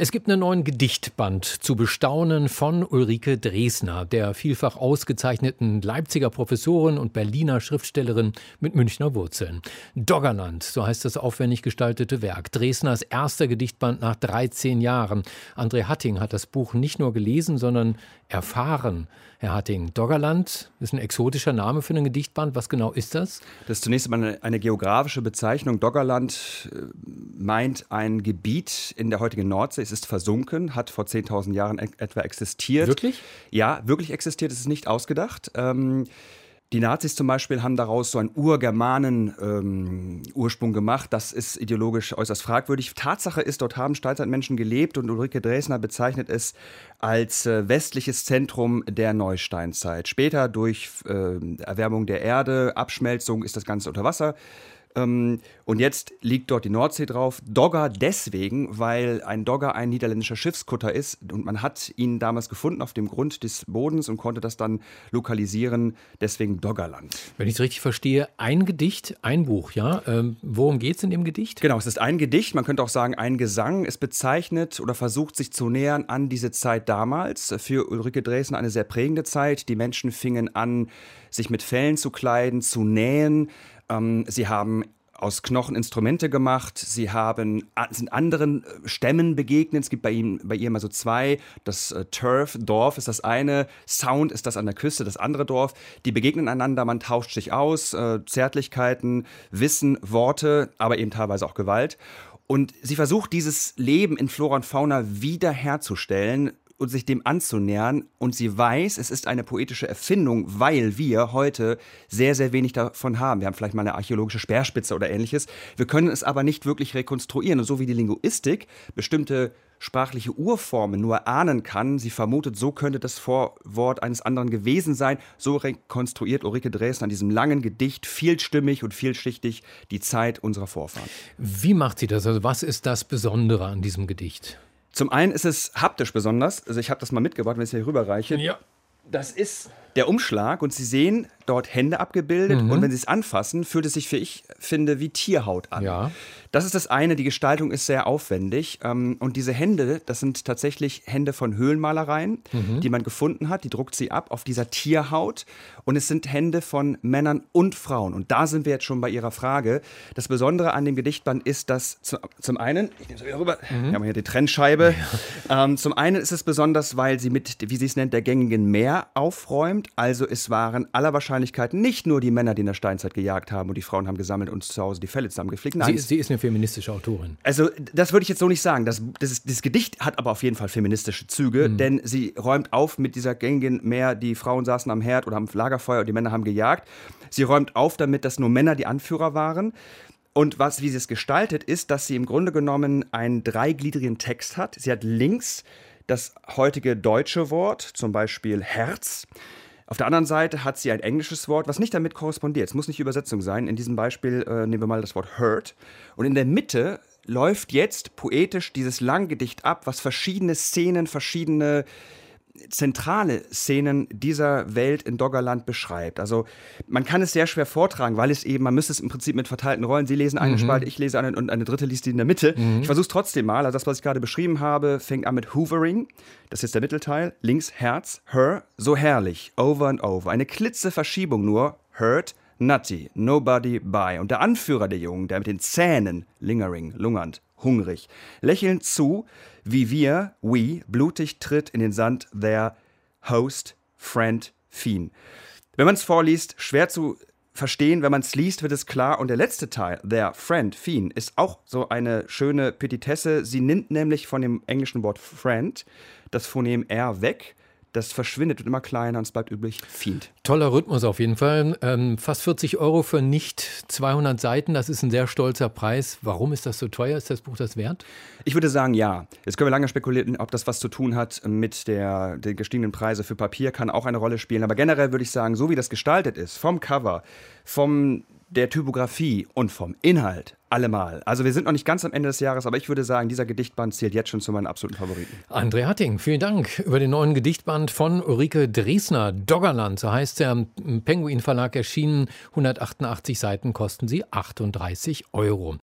es gibt einen neuen Gedichtband zu bestaunen von Ulrike Dresner, der vielfach ausgezeichneten Leipziger Professorin und Berliner Schriftstellerin mit Münchner Wurzeln. Doggerland, so heißt das aufwendig gestaltete Werk. Dresners erster Gedichtband nach 13 Jahren. André Hatting hat das Buch nicht nur gelesen, sondern erfahren. Herr Hatting, Doggerland ist ein exotischer Name für einen Gedichtband. Was genau ist das? Das ist zunächst einmal eine, eine geografische Bezeichnung. Doggerland äh, meint ein Gebiet in der heutigen Nordsee. Es ist versunken, hat vor 10.000 Jahren etwa existiert. Wirklich? Ja, wirklich existiert. Es ist nicht ausgedacht. Ähm, die Nazis zum Beispiel haben daraus so einen Urgermanen-Ursprung ähm, gemacht. Das ist ideologisch äußerst fragwürdig. Tatsache ist, dort haben Steinzeitmenschen gelebt und Ulrike Dresner bezeichnet es als äh, westliches Zentrum der Neusteinzeit. Später durch äh, Erwärmung der Erde, Abschmelzung ist das Ganze unter Wasser ähm, und jetzt liegt dort die Nordsee drauf. Dogger deswegen, weil ein Dogger ein niederländischer Schiffskutter ist und man hat ihn damals gefunden auf dem Grund des Bodens und konnte das dann lokalisieren, deswegen Doggerland. Wenn ich es richtig verstehe, ein Gedicht, ein Buch, ja? Ähm, worum geht es in dem Gedicht? Genau, es ist ein Gedicht, man könnte auch sagen ein Gesang. Es bezeichnet oder versucht sich zu nähern an diese Zeit damals. Für Ulrike Dresden eine sehr prägende Zeit. Die Menschen fingen an, sich mit Fellen zu kleiden, zu nähen. Ähm, sie haben aus Knochen Instrumente gemacht. Sie haben, sind anderen äh, Stämmen begegnet. Es gibt bei, ihm, bei ihr mal so zwei. Das äh, Turf, Dorf ist das eine. Sound ist das an der Küste, das andere Dorf. Die begegnen einander, man tauscht sich aus. Äh, Zärtlichkeiten, Wissen, Worte, aber eben teilweise auch Gewalt. Und sie versucht, dieses Leben in Flora und Fauna wiederherzustellen, und sich dem anzunähern. Und sie weiß, es ist eine poetische Erfindung, weil wir heute sehr, sehr wenig davon haben. Wir haben vielleicht mal eine archäologische Speerspitze oder ähnliches. Wir können es aber nicht wirklich rekonstruieren. Und so wie die Linguistik bestimmte sprachliche Urformen nur ahnen kann, sie vermutet, so könnte das Vorwort eines anderen gewesen sein. So rekonstruiert Ulrike Dresden an diesem langen Gedicht vielstimmig und vielschichtig die Zeit unserer Vorfahren. Wie macht sie das? Also was ist das Besondere an diesem Gedicht? Zum einen ist es haptisch besonders. Also ich habe das mal mitgebracht, wenn ich es hier rüberreiche. Ja. Das ist der Umschlag und Sie sehen dort Hände abgebildet mhm. und wenn Sie es anfassen, fühlt es sich, für ich finde, wie Tierhaut an. Ja. Das ist das eine, die Gestaltung ist sehr aufwendig ähm, und diese Hände, das sind tatsächlich Hände von Höhlenmalereien, mhm. die man gefunden hat, die druckt sie ab auf dieser Tierhaut und es sind Hände von Männern und Frauen und da sind wir jetzt schon bei Ihrer Frage. Das Besondere an dem Gedichtband ist, dass zu, zum einen, ich nehme es wieder rüber, mhm. wir haben hier die Trennscheibe, ja. ähm, zum einen ist es besonders, weil sie mit, wie sie es nennt, der gängigen Meer aufräumt, also es waren aller Wahrscheinlichkeit nicht nur die Männer, die in der Steinzeit gejagt haben und die Frauen haben gesammelt und zu Hause die Fälle zusammengeflickt. Nein, sie, sie ist eine feministische Autorin. Also, das würde ich jetzt so nicht sagen. Das, das, das Gedicht hat aber auf jeden Fall feministische Züge, mhm. denn sie räumt auf mit dieser gängigen Mehr, die Frauen saßen am Herd oder am Lagerfeuer und die Männer haben gejagt. Sie räumt auf damit, dass nur Männer die Anführer waren. Und was, wie sie es gestaltet, ist, dass sie im Grunde genommen einen dreigliedrigen Text hat. Sie hat links das heutige deutsche Wort, zum Beispiel Herz. Auf der anderen Seite hat sie ein englisches Wort, was nicht damit korrespondiert. Es muss nicht Übersetzung sein. In diesem Beispiel äh, nehmen wir mal das Wort hurt. Und in der Mitte läuft jetzt poetisch dieses Langgedicht ab, was verschiedene Szenen, verschiedene zentrale Szenen dieser Welt in Doggerland beschreibt. Also man kann es sehr schwer vortragen, weil es eben, man müsste es im Prinzip mit verteilten Rollen, Sie lesen eine mhm. Spalte, ich lese eine und eine dritte liest die in der Mitte. Mhm. Ich versuche es trotzdem mal. Also das, was ich gerade beschrieben habe, fängt an mit Hoovering. Das ist der Mittelteil. Links Herz, Her, so herrlich, over and over. Eine klitzeverschiebung nur, hurt, nutty, nobody by. Und der Anführer der Jungen, der mit den Zähnen, lingering, lungernd, hungrig, lächelnd zu, wie wir, we, blutig tritt in den Sand their host, friend, fiend. Wenn man es vorliest, schwer zu verstehen, wenn man es liest, wird es klar. Und der letzte Teil, their friend, fiend, ist auch so eine schöne Petitesse. Sie nimmt nämlich von dem englischen Wort friend das Phonem R weg das verschwindet, wird immer kleiner und es bleibt üblich Fiend. Toller Rhythmus auf jeden Fall. Ähm, fast 40 Euro für nicht 200 Seiten, das ist ein sehr stolzer Preis. Warum ist das so teuer? Ist das Buch das wert? Ich würde sagen, ja. Jetzt können wir lange spekulieren, ob das was zu tun hat mit der, den gestiegenen Preise für Papier, kann auch eine Rolle spielen. Aber generell würde ich sagen, so wie das gestaltet ist, vom Cover, vom der Typografie und vom Inhalt allemal. Also wir sind noch nicht ganz am Ende des Jahres, aber ich würde sagen, dieser Gedichtband zählt jetzt schon zu meinen absoluten Favoriten. André Hatting, vielen Dank über den neuen Gedichtband von Ulrike Dresner, Doggerland, so heißt er, im Penguin Verlag erschienen. 188 Seiten kosten sie 38 Euro.